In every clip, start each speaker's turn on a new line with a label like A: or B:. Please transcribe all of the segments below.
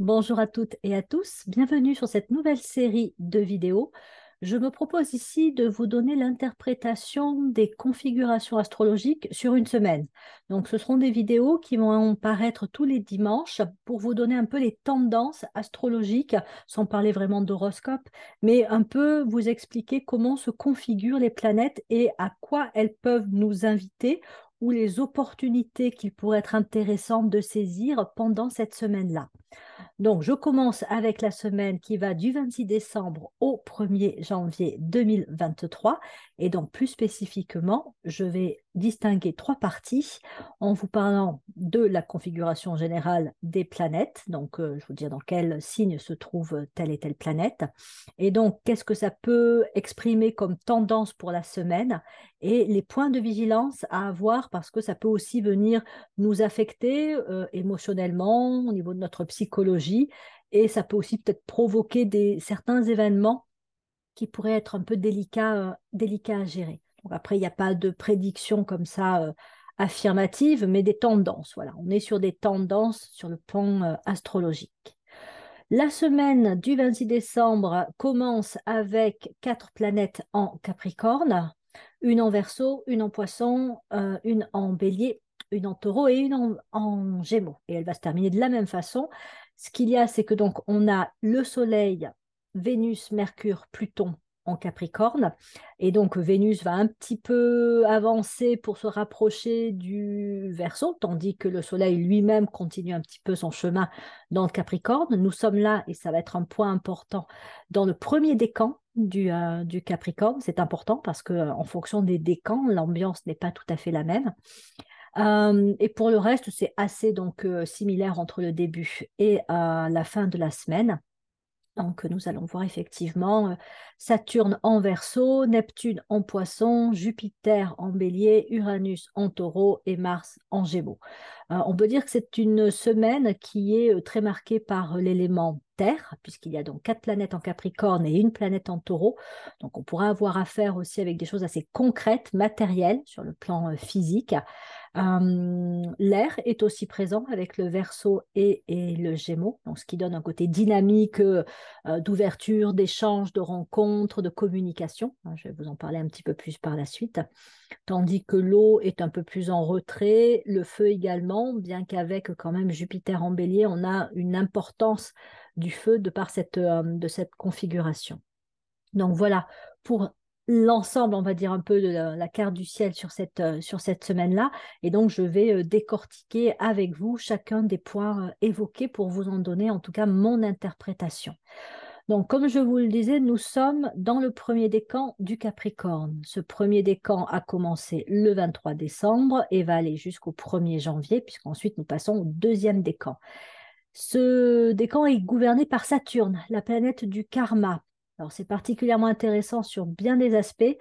A: Bonjour à toutes et à tous, bienvenue sur cette nouvelle série de vidéos. Je me propose ici de vous donner l'interprétation des configurations astrologiques sur une semaine. Donc ce seront des vidéos qui vont paraître tous les dimanches pour vous donner un peu les tendances astrologiques, sans parler vraiment d'horoscope, mais un peu vous expliquer comment se configurent les planètes et à quoi elles peuvent nous inviter ou les opportunités qu'il pourrait être intéressant de saisir pendant cette semaine-là. Donc, je commence avec la semaine qui va du 26 décembre au 1er janvier 2023. Et donc, plus spécifiquement, je vais distinguer trois parties en vous parlant de la configuration générale des planètes. Donc, euh, je vous dire dans quel signe se trouve telle et telle planète. Et donc, qu'est-ce que ça peut exprimer comme tendance pour la semaine et les points de vigilance à avoir parce que ça peut aussi venir nous affecter euh, émotionnellement au niveau de notre psychologie et ça peut aussi peut-être provoquer des, certains événements qui pourraient être un peu délicats, euh, à gérer. après, il n'y a pas de prédiction comme ça euh, affirmative, mais des tendances. Voilà, on est sur des tendances sur le plan astrologique. La semaine du 26 décembre commence avec quatre planètes en Capricorne une en verso, une en poisson, euh, une en bélier, une en taureau et une en, en, gémeaux. Et elle va se terminer de la même façon. Ce qu'il y a, c'est que donc on a le Soleil, Vénus, Mercure, Pluton en Capricorne. Et donc Vénus va un petit peu avancer pour se rapprocher du Verseau, tandis que le Soleil lui-même continue un petit peu son chemin dans le Capricorne. Nous sommes là, et ça va être un point important, dans le premier décan du, euh, du Capricorne. C'est important parce que en fonction des décans, l'ambiance n'est pas tout à fait la même. Euh, et pour le reste, c'est assez donc euh, similaire entre le début et la fin de la semaine. Donc nous allons voir effectivement Saturne en verso, Neptune en poisson, Jupiter en bélier, Uranus en taureau et Mars en gémeaux. on peut dire que c'est une semaine qui est très marquée par l'élément Terre, puisqu'il y a donc quatre planètes en Capricorne et une planète en taureau. Donc on pourra avoir affaire aussi avec des choses assez concrètes, matérielles sur le plan physique. L'air est aussi présent avec le verso et, le gémeaux, donc ce qui donne un côté dynamique euh, d'ouverture, d'échange, de rencontres, de communication. Hein, je vais vous en parler un petit peu plus par la suite. Tandis que l'eau est un peu plus en retrait, le feu également, bien qu'avec quand même Jupiter en bélier, on a une importance du feu de par cette, de cette configuration. Donc voilà, pour l'ensemble, on va dire, un peu de la, carte du ciel sur cette, euh, sur cette semaine-là. Et donc, je vais euh, décortiquer avec vous chacun des points euh, évoqués pour vous en donner, en tout cas, mon interprétation. Donc, comme je vous le disais, nous sommes dans le premier décan du Capricorne. Ce premier décan a commencé le 23 décembre et va aller jusqu'au 1er janvier, puisqu'ensuite nous passons au deuxième décan. Ce décan est gouverné par Saturne, la planète du karma, alors c'est particulièrement intéressant sur bien des aspects.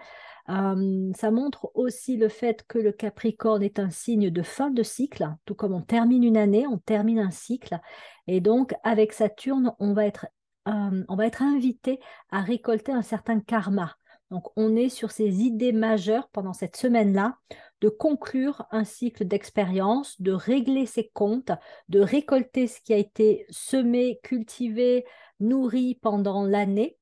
A: Ça montre aussi le fait que le Capricorne est un signe de fin de cycle, tout comme on termine une année, on termine un cycle. Et donc avec Saturne, on va être, on va être invité à récolter un certain karma. Donc on est sur ces idées majeures pendant cette semaine-là de conclure un cycle d'expérience, de régler ses comptes, de récolter ce qui a été semé, cultivé, nourri pendant l'année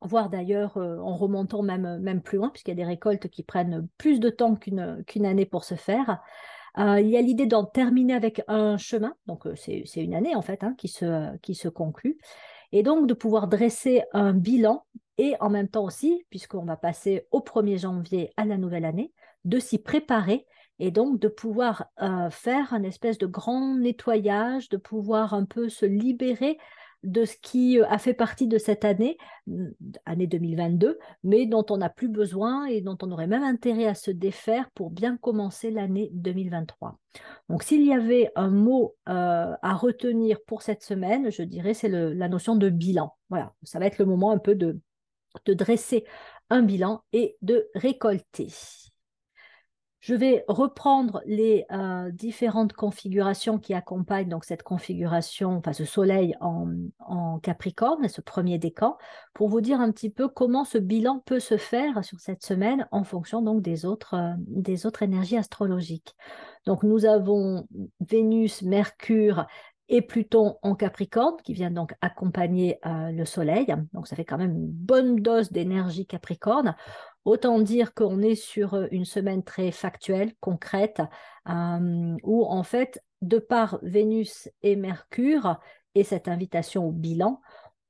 A: voire d'ailleurs euh, en remontant même, euh, même plus loin, puisqu'il y a des récoltes qui prennent plus de temps qu'une qu'une année pour se faire. Euh, il y a l'idée d'en terminer avec un chemin, donc c'est une année en fait hein, qui, se, qui se conclut, et donc de pouvoir dresser un bilan et en même temps aussi, puisqu'on va passer au 1er janvier à la nouvelle année, de s'y préparer et donc de pouvoir faire un espèce de grand nettoyage, de pouvoir un peu se libérer de ce qui euh, a fait partie de cette année, année 2022, mais dont on n'a plus besoin et dont on aurait même intérêt à se défaire pour bien commencer l'année 2023. Donc s'il y avait un mot euh, à retenir pour cette semaine, je dirais c'est la notion de bilan. Voilà, ça va être le moment un peu de dresser un bilan et de récolter. Je vais reprendre les euh, différentes configurations qui accompagnent donc cette configuration, enfin ce soleil en, Capricorne, ce premier décan, pour vous dire un petit peu comment ce bilan peut se faire sur cette semaine en fonction donc des autres, euh, des autres énergies astrologiques. Donc nous avons Vénus, Mercure et Pluton en Capricorne, qui vient donc accompagner euh, le Soleil. Donc ça fait quand même une bonne dose d'énergie Capricorne. Autant dire qu'on est sur euh, une semaine très factuelle, concrète, euh, où en fait, de par Vénus et Mercure et cette invitation au bilan,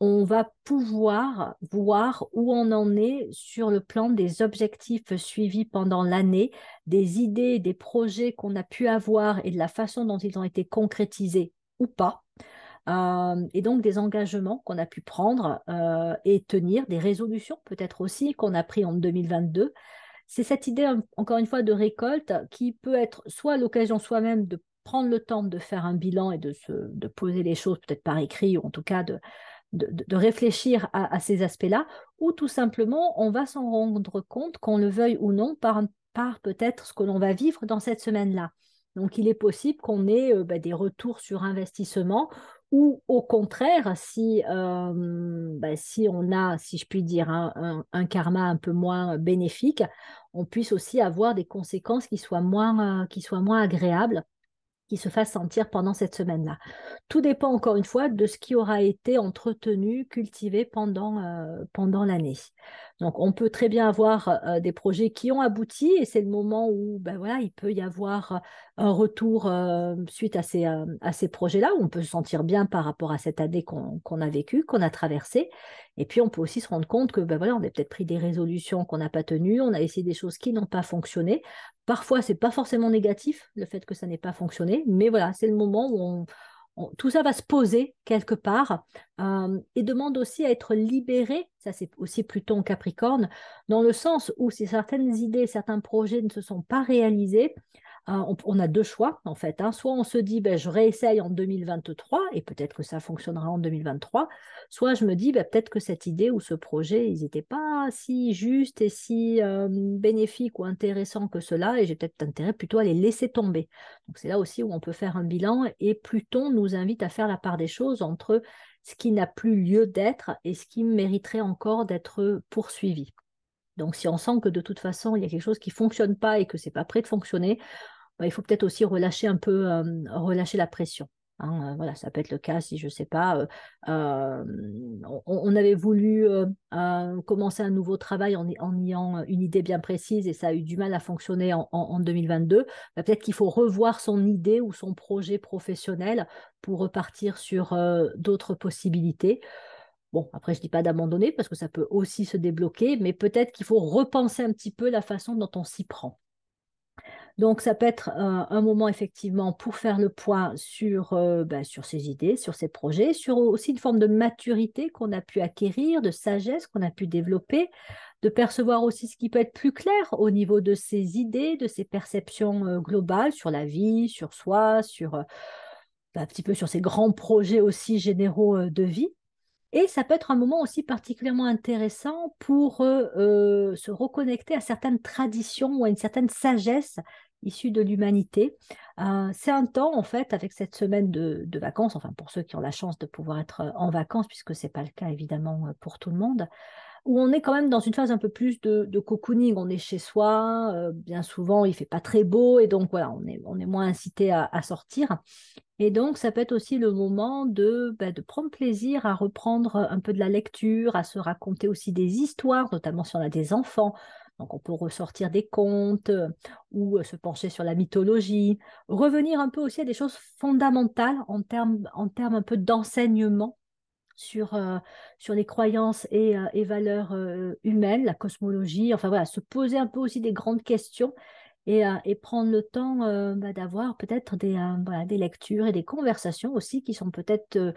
A: on va pouvoir voir où on en est sur le plan des objectifs suivis pendant l'année, des idées, des projets qu'on a pu avoir et de la façon dont ils ont été concrétisés ou pas. Euh, et donc des engagements qu'on a pu prendre euh, et tenir, des résolutions peut-être aussi qu'on a pris en 2022. C'est cette idée, encore une fois, de récolte qui peut être soit l'occasion soi-même de prendre le temps de faire un bilan et de, se, poser les choses peut-être par écrit ou en tout cas de, de, réfléchir à, ces aspects-là, ou tout simplement on va s'en rendre compte, qu'on le veuille ou non, par, par peut-être ce que l'on va vivre dans cette semaine-là. Donc, il est possible qu'on ait euh, bah, des retours sur investissement ou au contraire, si, euh, bah, on a, si je puis dire, un, karma un peu moins bénéfique, on puisse aussi avoir des conséquences qui soient moins, euh, agréables qui se fassent sentir pendant cette semaine-là. Tout dépend encore une fois de ce qui aura été entretenu, cultivé pendant, pendant l'année. Donc, on peut très bien avoir euh, des projets qui ont abouti et c'est le moment où ben il peut y avoir euh, un retour euh, suite à ces, projets-là, où on peut se sentir bien par rapport à cette année qu'on a vécue, qu'on a traversée. Et puis, on peut aussi se rendre compte que ben a peut-être pris des résolutions qu'on n'a pas tenues, on a essayé des choses qui n'ont pas fonctionné. Parfois, ce n'est pas forcément négatif, le fait que ça n'ait pas fonctionné, mais voilà, c'est le moment où on, tout ça va se poser quelque part euh, et demande aussi à être libéré, ça c'est aussi Pluton Capricorne, dans le sens où si certaines idées, certains projets ne se sont pas réalisés, Hein, on, a deux choix en fait. Hein. Soit on se dit, ben, je réessaye en 2023 et peut-être que ça fonctionnera en 2023. Soit je me dis, ben, peut-être que cette idée ou ce projet, ils n'étaient pas si justes et si euh, bénéfiques ou intéressants que cela et j'ai peut-être intérêt plutôt à les laisser tomber. Donc c'est là aussi où on peut faire un bilan et Pluton nous invite à faire la part des choses entre ce qui n'a plus lieu d'être et ce qui mériterait encore d'être poursuivi. Donc, si on sent que de toute façon, il y a quelque chose qui ne fonctionne pas et que ce n'est pas prêt de fonctionner, bah, il faut peut-être aussi relâcher un peu, euh, relâcher la pression. Hein, euh, voilà, ça peut être le cas si je ne sais pas, euh, on, avait voulu commencer un nouveau travail en, ayant une idée bien précise et ça a eu du mal à fonctionner en, 2022. Bah, peut-être qu'il faut revoir son idée ou son projet professionnel pour repartir sur d'autres possibilités. Bon, après, je ne dis pas d'abandonner parce que ça peut aussi se débloquer, mais peut-être qu'il faut repenser un petit peu la façon dont on s'y prend. Donc, ça peut être euh, un moment effectivement pour faire le point sur, euh, ben, sur ses idées, sur ses projets, sur aussi une forme de maturité qu'on a pu acquérir, de sagesse qu'on a pu développer, de percevoir aussi ce qui peut être plus clair au niveau de ses idées, de ses perceptions euh, globales sur la vie, sur soi, sur ben, un petit peu sur ses grands projets aussi généraux de vie. Et ça peut être un moment aussi particulièrement intéressant pour se reconnecter à certaines traditions ou à une certaine sagesse issus de l'humanité. Euh, c'est un temps, en fait, avec cette semaine de, vacances, enfin pour ceux qui ont la chance de pouvoir être euh, en vacances, puisque ce n'est pas le cas évidemment euh, pour tout le monde, où on est quand même dans une phase un peu plus de, cocooning. On est chez soi, bien souvent il fait pas très beau, et donc voilà, on est, on est moins incité à, sortir. Et donc, ça peut être aussi le moment de, bah, de prendre plaisir à reprendre un peu de la lecture, à se raconter aussi des histoires, notamment si on a des enfants, donc on peut ressortir des contes euh, ou euh, se pencher sur la mythologie, revenir un peu aussi à des choses fondamentales en termes, en un peu d'enseignement sur, euh, sur les croyances et, valeurs humaines, la cosmologie, enfin voilà, se poser un peu aussi des grandes questions et, prendre le temps bah, d'avoir peut-être des, des lectures et des conversations aussi qui sont peut-être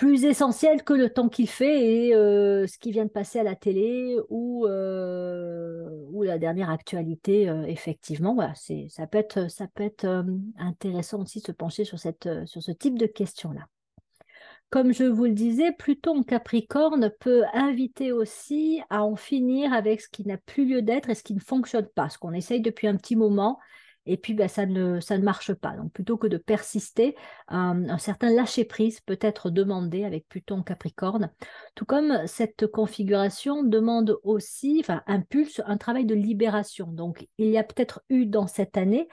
A: plus essentiel que le temps qu'il fait et euh, ce qui vient de passer à la télé ou, euh, la dernière actualité, euh, effectivement. Voilà, ça peut être, intéressant aussi de se pencher sur, sur ce type de questions-là. Comme je vous le disais, Pluton Capricorne peut inviter aussi à en finir avec ce qui n'a plus lieu d'être et ce qui ne fonctionne pas, ce qu'on essaye depuis un petit moment et puis ben, ça, ne, ça ne marche pas. Donc plutôt que de persister, un certain lâcher-prise peut être demandé avec Pluton Capricorne, tout comme cette configuration demande aussi, enfin impulse un travail de libération. Donc il y a peut-être eu dans cette année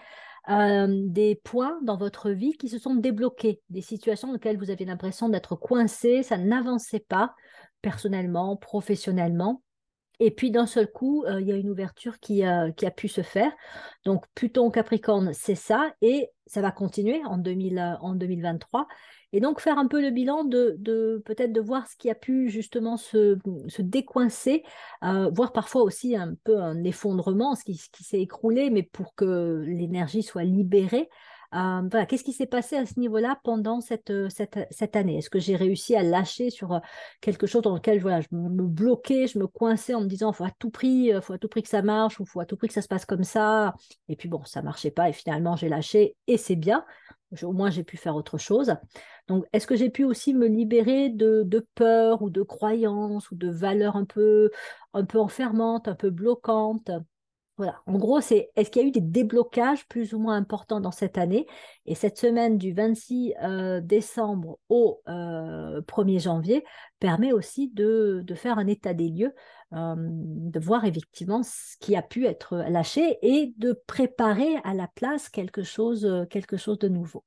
A: des points dans votre vie qui se sont débloqués, des situations dans lesquelles vous aviez l'impression d'être coincé, ça n'avançait pas personnellement, professionnellement. Et puis d'un seul coup, euh, il y a une ouverture qui, qui, a pu se faire. Donc Pluton Capricorne, c'est ça, et ça va continuer en, 2000, euh, 2023. Et donc faire un peu le bilan de, peut-être de voir ce qui a pu justement se, décoincer, euh, voir parfois aussi un peu un effondrement, ce qui s'est écroulé, mais pour que l'énergie soit libérée. Euh, qu'est-ce qui s'est passé à ce niveau-là pendant cette, euh, cette, cette année? Est-ce que j'ai réussi à lâcher sur euh, quelque chose dans lequel voilà, je me bloquais, je me coinçais en me disant faut à tout prix, faut à tout prix que ça marche ou faut à tout prix que ça se passe comme ça. Et puis bon, ça marchait pas et finalement j'ai lâché et c'est bien. Au moins j'ai pu faire autre chose. Donc est-ce que j'ai pu aussi me libérer de, de peur ou de croyances ou de valeurs un peu, un peu enfermantes, un peu bloquantes? Voilà, en gros, c'est est-ce qu'il y a eu des déblocages plus ou moins importants dans cette année? Et cette semaine du 26 euh, décembre au 1er euh, janvier permet aussi de, faire un état des lieux, euh, de voir effectivement ce qui a pu être lâché et de préparer à la place quelque chose, quelque chose de nouveau.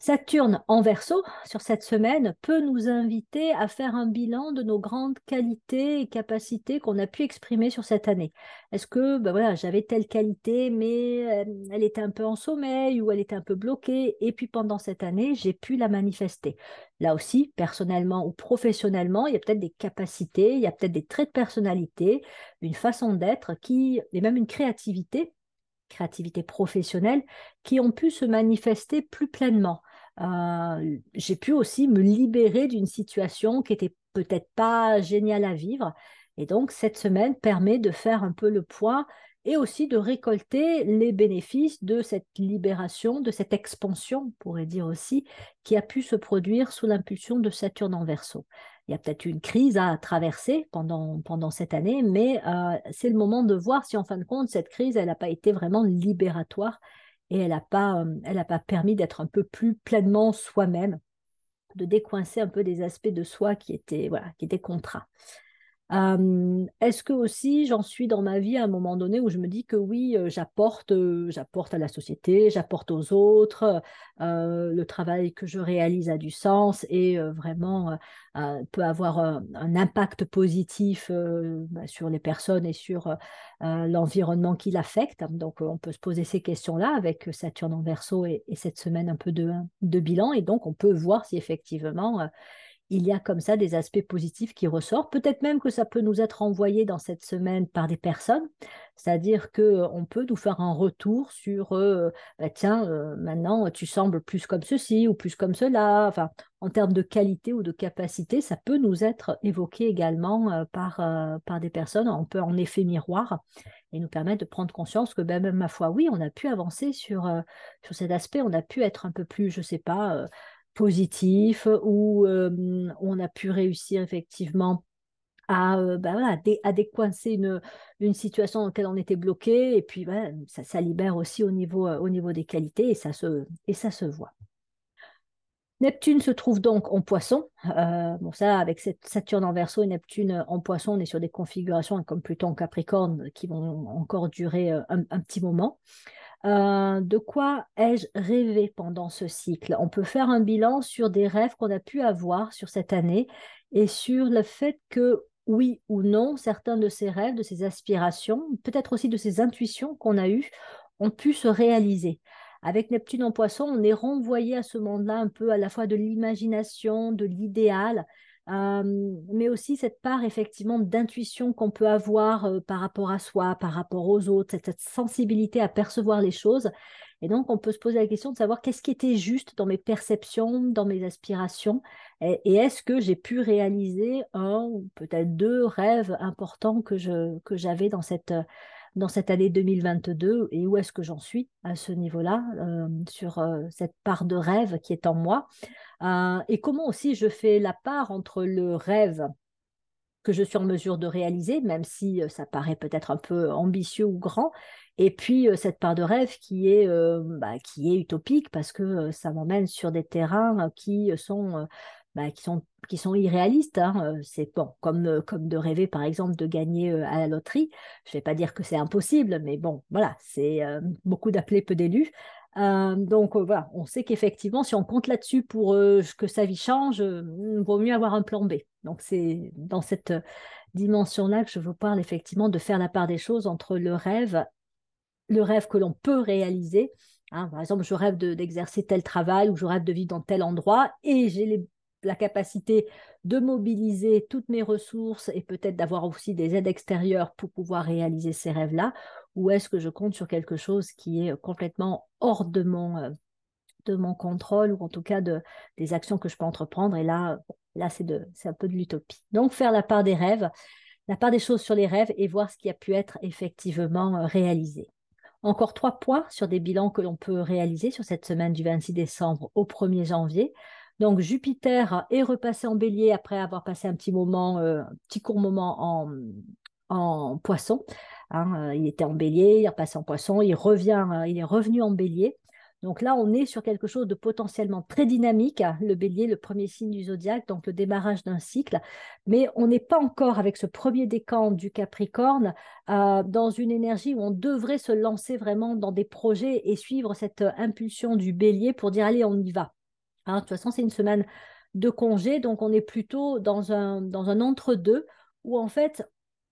A: Saturne en verso sur cette semaine peut nous inviter à faire un bilan de nos grandes qualités et capacités qu'on a pu exprimer sur cette année. Est-ce que ben voilà, j'avais telle qualité, mais euh, elle était un peu en sommeil ou elle était un peu bloquée, et puis pendant cette année, j'ai pu la manifester. Là aussi, personnellement ou professionnellement, il y a peut-être des capacités, il y a peut-être des traits de personnalité, une façon d'être qui, et même une créativité créativité professionnelle qui ont pu se manifester plus pleinement. Euh, j'ai pu aussi me libérer d'une situation qui était peut-être pas géniale à vivre. Et donc, cette semaine permet de faire un peu le point et aussi de récolter les bénéfices de cette libération, de cette expansion, on pourrait dire aussi, qui a pu se produire sous l'impulsion de Saturne en verso. Il y a peut-être une crise à traverser pendant, pendant cette année, mais euh, c'est le moment de voir si en fin de compte, cette crise, elle n'a pas été vraiment libératoire et elle n'a pas, euh, pas permis d'être un peu plus pleinement soi-même, de décoincer un peu des aspects de soi qui étaient, voilà, qui étaient contraints. Est-ce que aussi j'en suis dans ma vie à un moment donné où je me dis que oui, j'apporte, j'apporte à la société, j'apporte aux autres, le travail que je réalise a du sens et vraiment peut avoir un, impact positif bah, sur les personnes et sur l'environnement qui l'affecte? Donc on peut se poser ces questions-là avec Saturne en Verseau et, et, cette semaine un peu de bilan et donc on peut voir si effectivement il y a comme ça des aspects positifs qui ressortent. Peut-être même que ça peut nous être envoyé dans cette semaine par des personnes, c'est-à-dire qu'on euh, peut nous faire un retour sur euh, bah, tiens, euh, maintenant tu sembles plus comme ceci ou plus comme cela. Enfin, en termes de qualité ou de capacité, ça peut nous être évoqué également par, par des personnes. On peut en effet miroir et nous permettre de prendre conscience que ben, même ma foi, oui, on a pu avancer sur, sur cet aspect, on a pu être un peu plus, je ne sais pas, positif, où on a pu réussir effectivement à, bah décoincer une, situation dans laquelle on était bloqué, et puis ça, ça, libère aussi au niveau, au niveau des qualités, et ça se, voit. Neptune se trouve donc en poisson. avec cette Saturne en verso et Neptune en poisson, on est sur des configurations comme Pluton en capricorne qui vont encore durer un petit moment. Euh, de quoi ai-je rêvé pendant ce cycle? On peut faire un bilan sur des rêves qu'on a pu avoir sur cette année et sur le fait que oui ou non, certains de ces rêves, de ces aspirations, peut-être aussi de ces intuitions qu'on a eues, ont pu se réaliser. Avec Neptune en poisson, on est renvoyé à ce monde-là un peu à la fois de l'imagination, de l'idéal, mais aussi cette part effectivement d'intuition qu'on peut avoir par rapport à soi, par rapport aux autres, cette, sensibilité à percevoir les choses. Et donc, on peut se poser la question de savoir qu'est-ce qui était juste dans mes perceptions, dans mes aspirations, et, est-ce que j'ai pu réaliser un ou peut-être deux rêves importants que je que j'avais dans cette dans cette année 2022 et où est-ce que j'en suis à ce niveau-là sur cette part de rêve qui est en moi. Euh, et comment aussi je fais la part entre le rêve que je suis en mesure de réaliser, même si ça paraît peut-être un peu ambitieux ou grand. Et puis cette part de rêve qui est, bah, qui est utopique parce que ça m'emmène sur des terrains qui sont bah, qui sont qui sont irréalistes. Hein. C'est bon, comme, comme de rêver par exemple de gagner à la loterie. Je ne vais pas dire que c'est impossible, mais bon, voilà, c'est beaucoup d'appelés, peu d'élus. donc voilà, on sait qu'effectivement, si on compte là-dessus pour que sa vie change, il vaut mieux avoir un plan B. Donc c'est dans cette dimension-là que je vous parle effectivement de faire la part des choses entre le rêve, le rêve que l'on peut réaliser. Hein. par exemple, je rêve d'exercer tel travail ou je rêve de vivre dans tel endroit et j'ai les la capacité de mobiliser toutes mes ressources et peut-être d'avoir aussi des aides extérieures pour pouvoir réaliser ces rêves-là Ou est-ce que je compte sur quelque chose qui est complètement hors de mon, euh, de mon contrôle ou en tout cas de, des actions que je peux entreprendre? Et là, là c'est, c'est un peu de l'utopie. Donc faire la part des rêves, la part des choses sur les rêves et voir ce qui a pu être effectivement euh, réalisé. Encore trois points sur des bilans que l'on peut réaliser sur cette semaine du 26 décembre au 1er janvier. Donc Jupiter est repassé en bélier après avoir passé un petit moment, euh, un petit court moment en, en poisson. Hein, euh, il était en bélier, il est repassé en poisson, il revient, euh, il est revenu en bélier. Donc là, on est sur quelque chose de potentiellement très dynamique. Le bélier, le premier signe du zodiaque, donc le démarrage d'un cycle. Mais on n'est pas encore avec ce premier décan du Capricorne dans une énergie où on devrait se lancer vraiment dans des projets et suivre cette impulsion du bélier pour dire allez, on y va. Hein, de toute façon, c'est une semaine de congé, donc on est plutôt dans un, dans un entre-deux où en fait,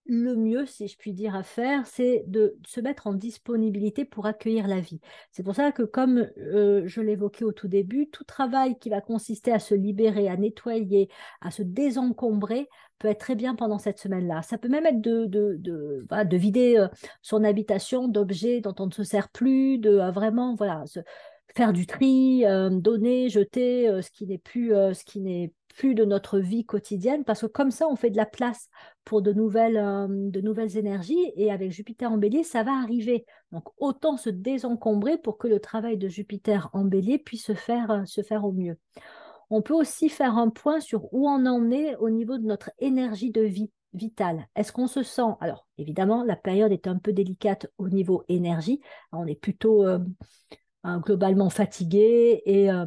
A: le mieux, si je puis dire, à faire, c'est de se mettre en disponibilité pour accueillir la vie. C'est pour ça que, comme euh, je l'évoquais au tout début, tout travail qui va consister à se libérer, à nettoyer, à se désencombrer, peut être très bien pendant cette semaine-là. Ça peut même être de, de, de, de vider euh, son habitation d'objets dont on ne se sert plus, de euh, vraiment, voilà, faire du tri, euh, donner, jeter euh, ce qui n'est plus, euh, ce qui n'est plus de notre vie quotidienne, parce que comme ça, on fait de la place pour de nouvelles, de nouvelles énergies, et avec Jupiter en bélier, ça va arriver. Donc autant se désencombrer pour que le travail de Jupiter en bélier puisse se faire, se faire au mieux. On peut aussi faire un point sur où on en est au niveau de notre énergie de vie vitale. Est-ce qu'on se sent Alors, évidemment, la période est un peu délicate au niveau énergie. On est plutôt Hein, globalement fatigué et, euh,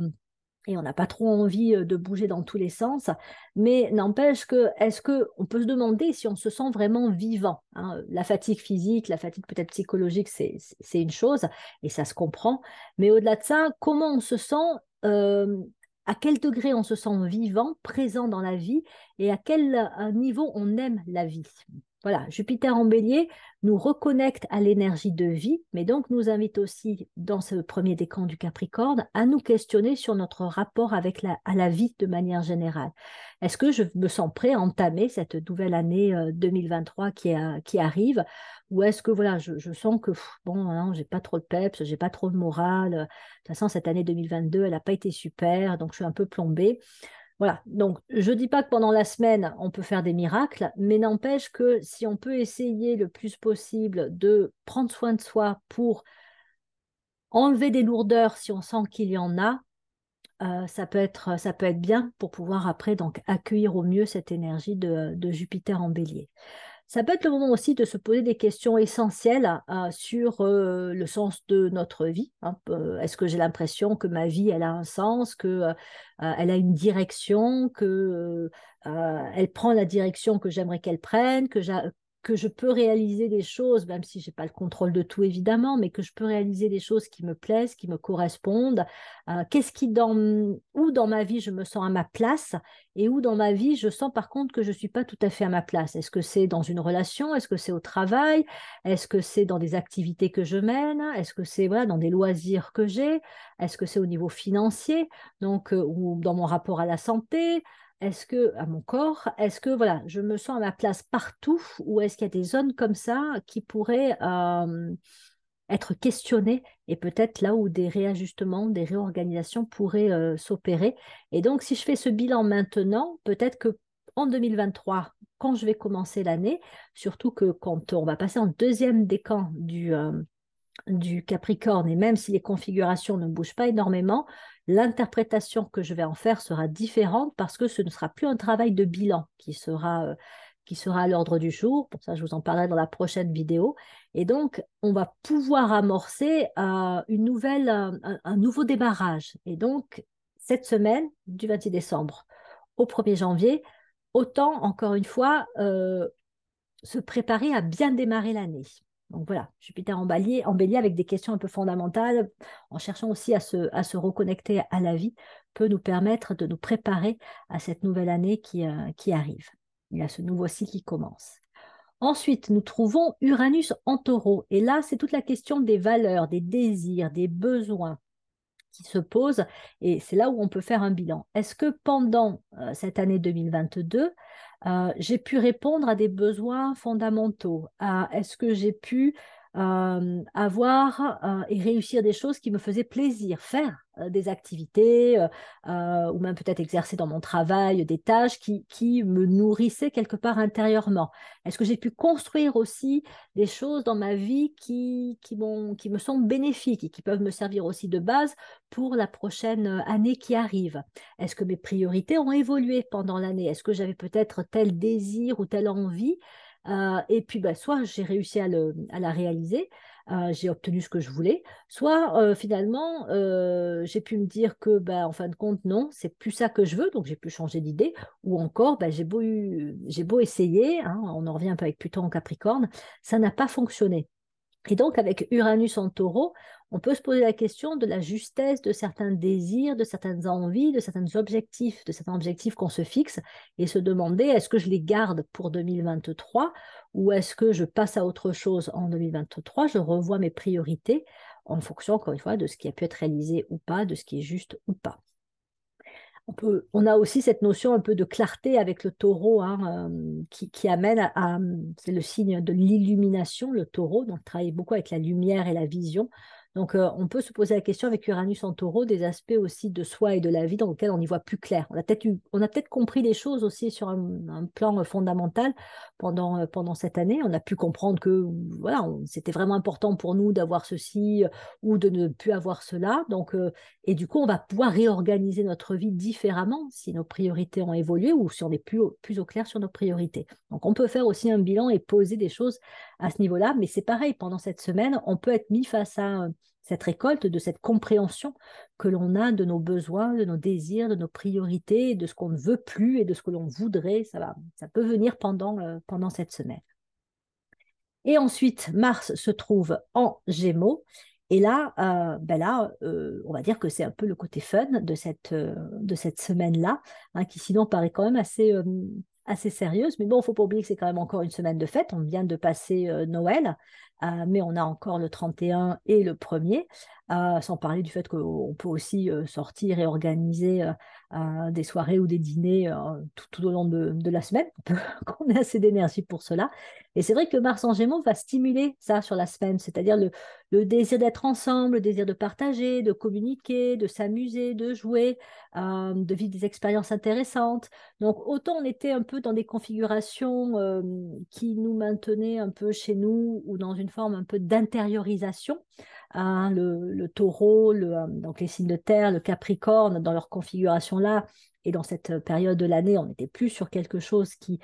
A: et on n'a pas trop envie euh, de bouger dans tous les sens. Mais n'empêche que, est-ce qu'on peut se demander si on se sent vraiment vivant hein? La fatigue physique, la fatigue peut-être psychologique, c'est une chose et ça se comprend. Mais au-delà de ça, comment on se sent euh, à quel degré on se sent vivant, présent dans la vie et à quel niveau on aime la vie? Voilà, Jupiter en bélier nous reconnecte à l'énergie de vie, mais donc nous invite aussi, dans ce premier décan du Capricorne, à nous questionner sur notre rapport avec la, vie de manière générale. Est-ce que je me sens prêt à entamer cette nouvelle année 2023 euh, qui, arrive? Ou est-ce que voilà, je, sens que bon, hein, j'ai pas trop de peps, j'ai pas trop de morale. De toute façon, cette année 2022, elle n'a pas été super, donc je suis un peu plombée. Voilà, donc je ne dis pas que pendant la semaine, on peut faire des miracles, mais n'empêche que si on peut essayer le plus possible de prendre soin de soi pour enlever des lourdeurs si on sent qu'il y en a, euh, ça, peut être, ça peut être bien pour pouvoir après donc accueillir au mieux cette énergie de Jupiter en bélier. Ça peut être le moment aussi de se poser des questions essentielles euh, sur euh, le sens de notre vie. Hein. Est-ce que j'ai l'impression que ma vie, elle a un sens, que euh, elle a une direction, que elle prend la direction que j'aimerais qu'elle prenne, que, que je peux réaliser des choses, même si je n'ai pas le contrôle de tout évidemment, mais que je peux réaliser des choses qui me plaisent, qui me correspondent. Euh, qu'est-ce qui, dans, où dans ma vie je me sens à ma place et où dans ma vie je sens par contre que je ne suis pas tout à fait à ma place? Est-ce que c'est dans une relation? Est-ce que c'est au travail? Est-ce que c'est dans des activités que je mène? Est-ce que c'est voilà, dans des loisirs que j'ai? Est-ce que c'est au niveau financier donc, euh, ou dans mon rapport à la santé? Est-ce que, à mon corps, est-ce que voilà, je me sens à ma place partout ou est-ce qu'il y a des zones comme ça qui pourraient être questionnées et peut-être là où des réajustements, des réorganisations pourraient s'opérer? Et donc, si je fais ce bilan maintenant, peut-être que en 2023, quand je vais commencer l'année, surtout que quand on va passer en deuxième décan du, du Capricorne, et même si les configurations ne bougent pas énormément, l'interprétation que je vais en faire sera différente parce que ce ne sera plus un travail de bilan qui sera, euh, à l'ordre du jour. Pour ça, je vous en parlerai dans la prochaine vidéo. Et donc, on va pouvoir amorcer euh, nouvelle, un, nouveau démarrage. Et donc, cette semaine, du 26 décembre au 1er janvier, autant, encore une fois, euh, se préparer à bien démarrer l'année. Donc voilà, Jupiter en bélier, avec des questions un peu fondamentales, en cherchant aussi à se, à se reconnecter à la vie, peut nous permettre de nous préparer à cette nouvelle année qui, euh, qui arrive. Il y a ce nouveau cycle qui commence. Ensuite, nous trouvons Uranus en taureau. Et là, c'est toute la question des valeurs, des désirs, des besoins qui se posent. Et c'est là où on peut faire un bilan. Est-ce que pendant euh, cette année 2022, euh, j'ai pu répondre à des besoins fondamentaux? Est-ce que j'ai pu euh, avoir et réussir des choses qui me faisaient plaisir, faire euh, des activités euh, euh, ou même peut-être exercer dans mon travail des tâches qui, qui me nourrissaient quelque part intérieurement. Est-ce que j'ai pu construire aussi des choses dans ma vie qui, qui, qui me sont bénéfiques et qui peuvent me servir aussi de base pour la prochaine année qui arrive? Est-ce que mes priorités ont évolué pendant l'année? Est-ce que j'avais peut-être tel désir ou telle envie et puis, bah, soit j'ai réussi à, la réaliser, euh, j'ai obtenu ce que je voulais, soit euh, finalement euh, j'ai pu me dire que bah, en fin de compte non, c'est plus ça que je veux, donc j'ai pu changer d'idée, ou encore bah, j'ai beau, beau essayer, hein, on en revient un peu avec Pluton en Capricorne, ça n'a pas fonctionné. Et donc avec Uranus en taureau, on peut se poser la question de la justesse de certains désirs, de certaines envies, de certains objectifs, de certains objectifs qu'on se fixe et se demander est-ce que je les garde pour 2023 ou est-ce que je passe à autre chose en 2023 Je revois mes priorités en fonction, encore une fois, de ce qui a pu être réalisé ou pas, de ce qui est juste ou pas. On, peut, on a aussi cette notion un peu de clarté avec le taureau hein, euh, qui, amène à, c'est le signe de l'illumination, le taureau, donc travaille beaucoup avec la lumière et la vision. Donc, euh, on peut se poser la question avec Uranus en taureau des aspects aussi de soi et de la vie dans lesquels on y voit plus clair. On a peut-être, peut-être compris les choses aussi sur un, plan fondamental pendant, euh, pendant cette année. On a pu comprendre que voilà, c'était vraiment important pour nous d'avoir ceci euh, ou de ne plus avoir cela. Donc, et du coup, on va pouvoir réorganiser notre vie différemment si nos priorités ont évolué ou si on est plus, plus au clair sur nos priorités. Donc, on peut faire aussi un bilan et poser des choses à ce niveau-là. Mais c'est pareil, pendant cette semaine, on peut être mis face à cette récolte, de cette compréhension que l'on a de nos besoins, de nos désirs, de nos priorités, de ce qu'on ne veut plus et de ce que l'on voudrait. Ça, va, ça peut venir pendant, euh, pendant cette semaine. Et ensuite, Mars se trouve en Gémeaux. Et là, euh, ben là euh, on va dire que c'est un peu le côté fun de cette, de cette semaine-là, hein, qui sinon paraît quand même assez, assez sérieuse. Mais bon, il faut pas oublier que c'est quand même encore une semaine de fête. On vient de passer Noël. Euh, mais on a encore le 31 et le 1er, euh, sans parler du fait qu'on peut aussi euh, sortir et organiser des soirées ou des dîners tout, au long de, la semaine, qu'on ait assez d'énergie pour cela. Et c'est vrai que Mars en Gémeaux va stimuler ça sur la semaine, c'est-à-dire le, désir d'être ensemble, le désir de partager, de communiquer, de s'amuser, de jouer, de vivre des expériences intéressantes. Donc autant on était un peu dans des configurations qui nous maintenaient un peu chez nous ou dans une forme un peu d'intériorisation. Hein, le, taureau, euh, donc les signes de terre, le capricorne, dans leur configuration là, et dans cette période de l'année, on n'était plus sur quelque chose qui,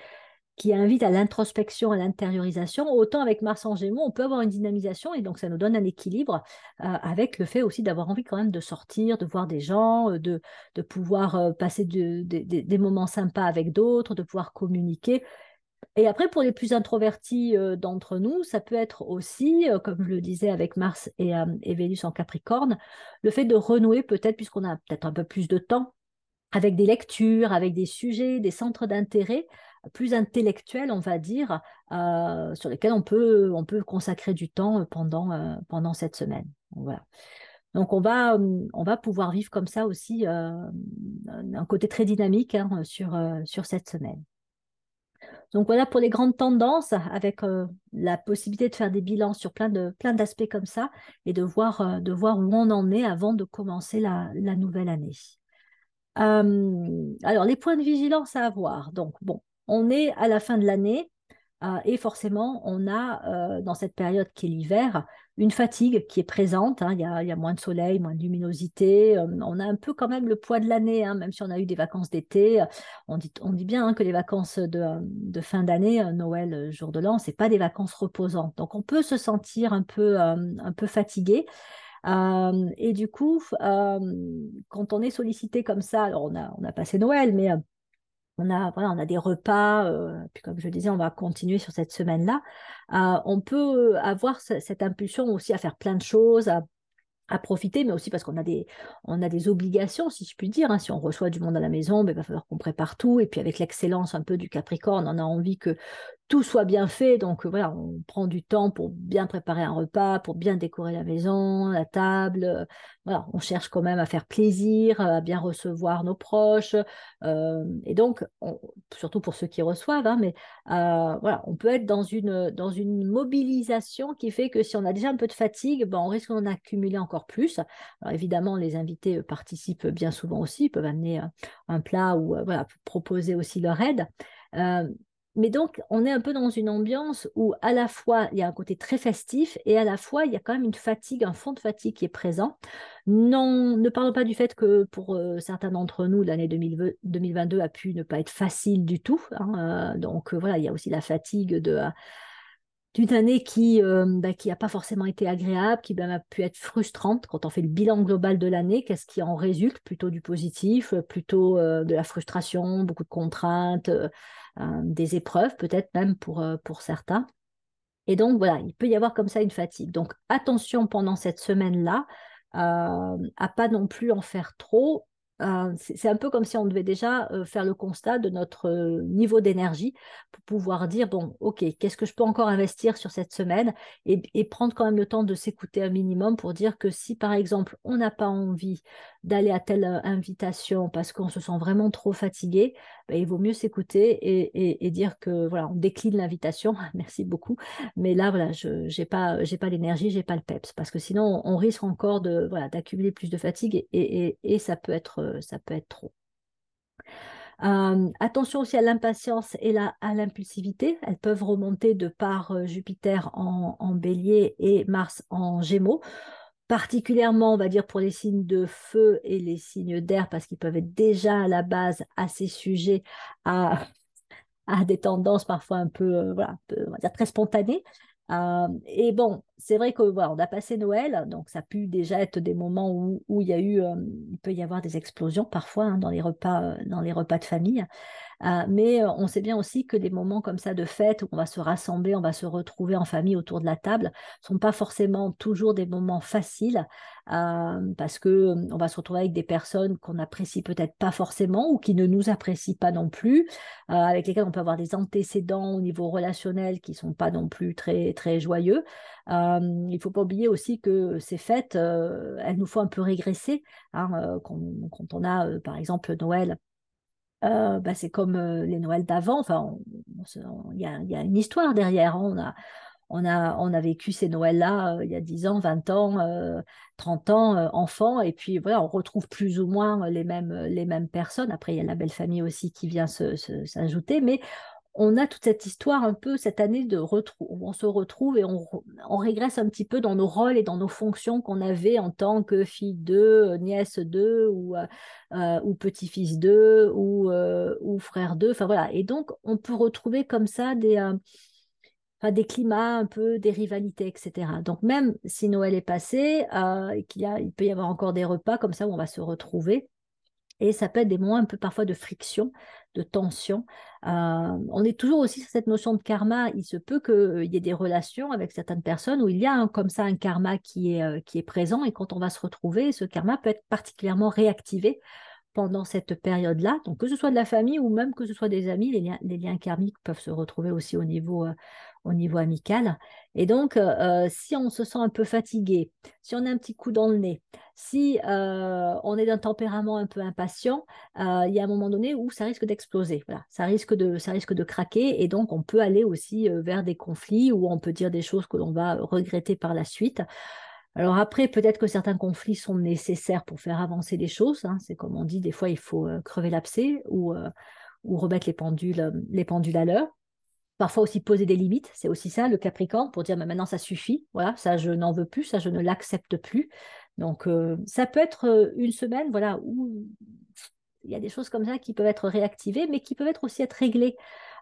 A: invite à l'introspection, à l'intériorisation. Autant avec Mars en Gémeaux, on peut avoir une dynamisation et donc ça nous donne un équilibre euh, avec le fait aussi d'avoir envie quand même de sortir, de voir des gens, euh, de pouvoir passer des moments sympas avec d'autres, de pouvoir communiquer. Et après, pour les plus introvertis euh, d'entre nous, ça peut être aussi, euh, comme je le disais avec Mars euh, et, Vénus en Capricorne, le fait de renouer peut-être, puisqu'on a peut-être un peu plus de temps, avec des lectures, avec des sujets, des centres d'intérêt plus intellectuels, on va dire, sur lesquels on peut, on peut consacrer du temps pendant, cette semaine. Donc on va, on va pouvoir vivre comme ça aussi un côté très dynamique hein, sur, sur cette semaine. Donc voilà pour les grandes tendances, avec euh, la possibilité de faire des bilans sur plein de d'aspects comme ça et de voir, euh, de voir où on en est avant de commencer la, nouvelle année. Euh, alors les points de vigilance à avoir. Donc bon, on est à la fin de l'année. Euh, et forcément, on a dans cette période qui est l'hiver une fatigue qui est présente. Hein. il, y a, moins de soleil, moins de luminosité. on a un peu quand même le poids de l'année, hein, même si on a eu des vacances d'été. On dit, on dit bien hein, que les vacances de, fin d'année, Noël, jour de l'an, c'est pas des vacances reposantes. Donc on peut se sentir un peu, un peu fatigué. Euh, et du coup, euh, quand on est sollicité comme ça, alors on a, on a passé Noël, mais euh, on a, des repas, puis comme je disais, on va continuer sur cette semaine-là. on peut avoir cette impulsion aussi à faire plein de choses, à à profiter, mais aussi parce qu'on a des, on a des obligations, si je puis dire. Hein. Si on reçoit du monde à la maison, ben, il va falloir qu'on prépare tout. Et puis avec l'excellence un peu du Capricorne, on a envie que tout soit bien fait. Donc voilà, on prend du temps pour bien préparer un repas, pour bien décorer la maison, la table. Voilà, on cherche quand même à faire plaisir, à bien recevoir nos proches. Euh, et donc, surtout pour ceux qui reçoivent, hein, mais euh, on peut être dans une, mobilisation qui fait que si on a déjà un peu de fatigue, ben, on risque d'en accumuler encore plus. Alors évidemment, les invités participent bien souvent aussi, peuvent amener un plat ou proposer aussi leur aide. Euh, mais donc, on est un peu dans une ambiance où à la fois il y a un côté très festif et à la fois il y a quand même une fatigue, un fond de fatigue qui est présent. Non, ne parlons pas du fait que pour euh, certains d'entre nous, l'année 2022 a pu ne pas être facile du tout. Hein, euh, donc euh, voilà, il y a aussi la fatigue de d'une année qui bah, qui n'a pas forcément été agréable, qui même a pu être frustrante quand on fait le bilan global de l'année. Qu'est-ce qui en résulte? Plutôt du positif, plutôt de la frustration, beaucoup de contraintes euh, des épreuves, peut-être même pour, euh, pour certains. Et donc, voilà, il peut y avoir comme ça une fatigue. Donc, attention pendant cette semaine-là euh, à pas non plus en faire trop euh, c'est un peu comme si on devait déjà euh, faire le constat de notre euh, niveau d'énergie pour pouvoir dire, bon, ok, qu'est-ce que je peux encore investir sur cette semaine et, prendre quand même le temps de s'écouter un minimum pour dire que si, par exemple, on n'a pas envie d'aller à telle invitation parce qu'on se sent vraiment trop fatigué, ben, il vaut mieux s'écouter et, dire que, voilà, on décline l'invitation, merci beaucoup, mais là, voilà, je n'ai pas, pas l'énergie, j'ai pas le peps, parce que sinon, on risque encore de, voilà, d'accumuler plus de fatigue et ça peut être ça peut être trop. Euh, attention aussi à l'impatience et à l'impulsivité. Elles peuvent remonter de par euh, Jupiter en, bélier et Mars en gémeaux. Particulièrement, on va dire, pour les signes de feu et les signes d'air, parce qu'ils peuvent être déjà à la base assez sujets à, des tendances parfois un peu, euh, on va dire très spontanées. Euh, et bon, c'est vrai que voilà, on a passé Noël, donc ça a pu déjà être des moments où, euh, il peut y avoir des explosions parfois hein, dans les repas, euh, dans les repas de famille. Euh, mais on sait bien aussi que des moments comme ça de fête où on va se rassembler, on va se retrouver en famille autour de la table, sont pas forcément toujours des moments faciles parce que on va se retrouver avec des personnes qu'on n'apprécie peut-être pas forcément ou qui ne nous apprécient pas non plus, avec lesquelles on peut avoir des antécédents au niveau relationnel qui sont pas non plus très joyeux. Il ne faut pas oublier aussi que ces fêtes, elles nous font un peu régresser. Hein, quand, on a, par exemple, Noël bah, c'est comme les Noëls d'avant. Enfin, il y, a, une histoire derrière. Hein. On a, on a, on a vécu ces Noëls-là il y a 10 ans, 20 ans, 30 ans, enfants, et puis voilà, on retrouve plus ou moins les mêmes, les mêmes personnes. Après, il y a la belle famille aussi qui vient s'ajouter, mais on a toute cette histoire un peu cette année de où on se retrouve et on, régresse un petit peu dans nos rôles et dans nos fonctions qu'on avait en tant que fille d'eux, nièce d'eux ou, euh, euh, ou petit-fils d'eux ou, euh, frère d'eux. Enfin. Et donc on peut retrouver comme ça des, climats un peu, des rivalités, etc. Donc même si Noël est passé, il peut y avoir encore des repas comme ça où on va se retrouver. Et ça peut être des moments un peu parfois de friction, de tension. Euh, on est toujours aussi sur cette notion de karma. Il se peut qu'il y ait des relations avec certaines personnes où il y a comme ça un karma qui est, euh, qui est présent et quand on va se retrouver, ce karma peut être particulièrement réactivé pendant cette période-là. Donc que ce soit de la famille ou même que ce soit des amis, les liens, karmiques peuvent se retrouver aussi au niveau, euh, au niveau amical. Et donc, euh, euh, si on se sent un peu fatigué, si on a un petit coup dans le nez, si on est d'un tempérament un peu impatient, il y a un moment donné où ça risque d'exploser. Voilà, ça risque de, ça risque de craquer. Et donc, on peut aller aussi vers des conflits où on peut dire des choses que l'on va regretter par la suite. Alors après, peut-être que certains conflits sont nécessaires pour faire avancer les choses. Hein. C'est comme on dit, des fois, il faut crever l'abcès ou, ou remettre les pendules, les pendules à l'heure. Parfois aussi poser des limites, c'est aussi ça le Capricorne, pour dire mais maintenant ça suffit, voilà, ça je n'en veux plus, ça je ne l'accepte plus. Donc ça peut être une semaine, voilà, où il y a des choses comme ça qui peuvent être réactivées, mais qui peuvent aussi être réglées.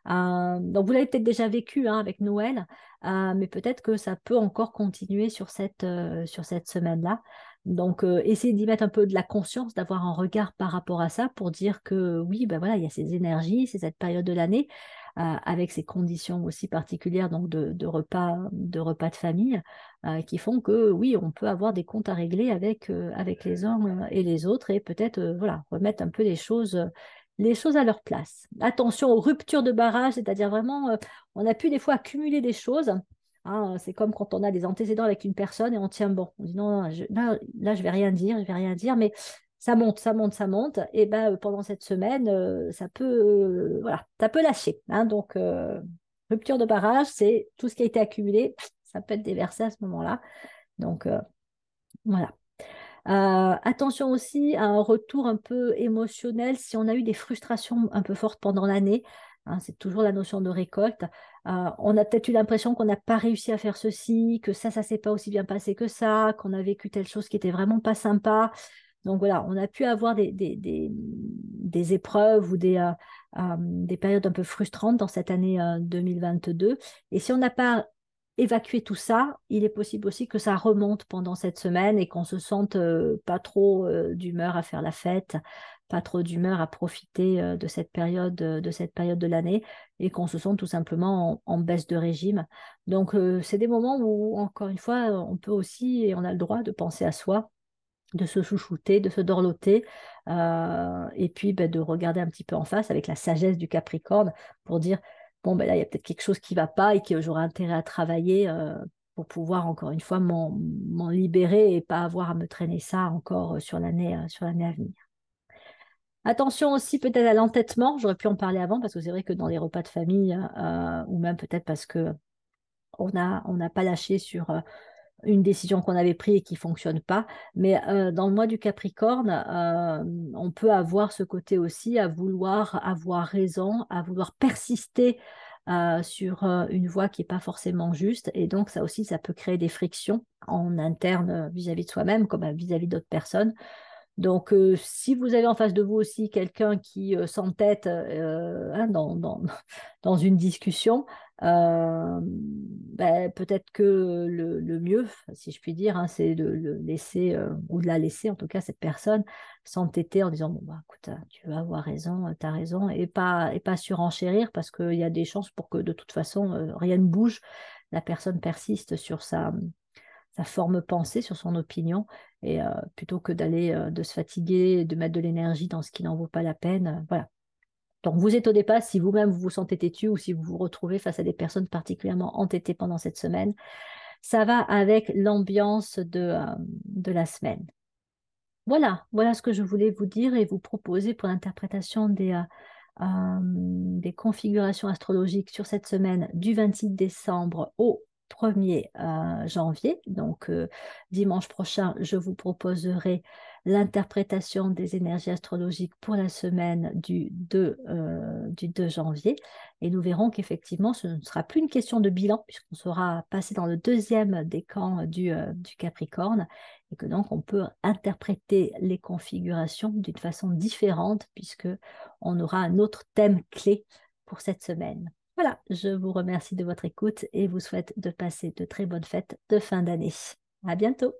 A: Euh, donc, vous l'avez peut-être déjà vécu hein, avec Noël, euh, mais peut-être que ça peut encore continuer sur cette, euh, sur cette semaine-là. Donc, essayez d'y mettre un peu de la conscience, d'avoir un regard par rapport à ça pour dire que oui, ben voilà, il y a ces énergies, c'est cette période de l'année, avec ces conditions aussi particulières donc de, repas, de repas de famille, qui font que oui, on peut avoir des comptes à régler avec, avec les uns et les autres et peut-être voilà, remettre un peu les choses les choses à leur place. Attention aux ruptures de barrage, c'est-à-dire vraiment, euh, on a pu des fois accumuler des choses. Hein, c'est comme quand on a des antécédents avec une personne et on tient bon. On dit non, je, là, là, je vais rien dire, je vais rien dire, mais ça monte, ça monte, ça monte. Et ben pendant cette semaine, euh, ça peut, euh, voilà, lâcher. Hein. donc rupture de barrage, c'est tout ce qui a été accumulé, ça peut être déversé à ce moment-là. Donc voilà. Euh, attention aussi à un retour un peu émotionnel si on a eu des frustrations un peu fortes pendant l'année. Hein, c'est toujours la notion de récolte. Euh, on a peut-être eu l'impression qu'on n'a pas réussi à faire ceci, que ça, ça s'est pas aussi bien passé que ça, qu'on a vécu telle chose qui était vraiment pas sympa. Donc voilà, on a pu avoir des, épreuves ou des, euh, des périodes un peu frustrantes dans cette année 2022. Et si on n'a pas évacuer tout ça, il est possible aussi que ça remonte pendant cette semaine et qu'on se sente euh, pas trop euh, d'humeur à faire la fête, pas trop d'humeur à profiter euh, de cette période de cette période de l'année et qu'on se sente tout simplement en, baisse de régime. Donc c'est des moments où encore une fois on peut aussi et on a le droit de penser à soi de se chouchouter, de se dorloter, et puis ben, de regarder un petit peu en face avec la sagesse du Capricorne pour dire bon, ben là, il y a peut-être quelque chose qui ne va pas et que j'aurais intérêt à travailler euh, pour pouvoir, encore une fois, m'en libérer et pas avoir à me traîner ça encore euh, sur l'année euh, sur l'année à venir. Attention aussi peut-être à l'entêtement, j'aurais pu en parler avant parce que c'est vrai que dans les repas de famille, ou même peut-être parce que on n'a on pas lâché sur une décision qu'on avait prise et qui fonctionne pas. Mais dans le mois du Capricorne, on peut avoir ce côté aussi à vouloir avoir raison, à vouloir persister sur une voie qui n'est pas forcément juste. Et donc ça aussi, ça peut créer des frictions en interne vis-à-vis de soi-même comme vis-à-vis d'autres personnes. Donc, si vous avez en face de vous aussi quelqu'un qui s'entête hein, dans, une discussion, ben, peut-être que le, mieux, si je puis dire, hein, c'est de le laisser, ou de la laisser, en tout cas, cette personne, s'entêter en disant, bon, bah, écoute, tu vas avoir raison, tu as raison, et pas, et pas surenchérir, parce qu'il y a des chances pour que de toute façon, rien ne bouge, la personne persiste sur sa, sa forme pensée, sur son opinion, et plutôt que d'aller, de se fatiguer, de mettre de l'énergie dans ce qui n'en vaut pas la peine, voilà. Donc, vous étonnez pas si vous-même vous vous sentez têtu ou si vous vous retrouvez face à des personnes particulièrement entêtées pendant cette semaine. Ça va avec l'ambiance de, euh, de la semaine. Voilà, voilà ce que je voulais vous dire et vous proposer pour l'interprétation des, euh, euh, des configurations astrologiques sur cette semaine du 26 décembre au 1er janvier. Donc, dimanche prochain, je vous proposerai l'interprétation des énergies astrologiques pour la semaine du 2, euh, du 2 janvier. Et nous verrons qu'effectivement, ce ne sera plus une question de bilan, puisqu'on sera passé dans le deuxième décan du, euh, du Capricorne, et que donc on peut interpréter les configurations d'une façon différente, puisque on aura un autre thème clé pour cette semaine. Voilà, je vous remercie de votre écoute et vous souhaite de passer de très bonnes fêtes de fin d'année. À bientôt.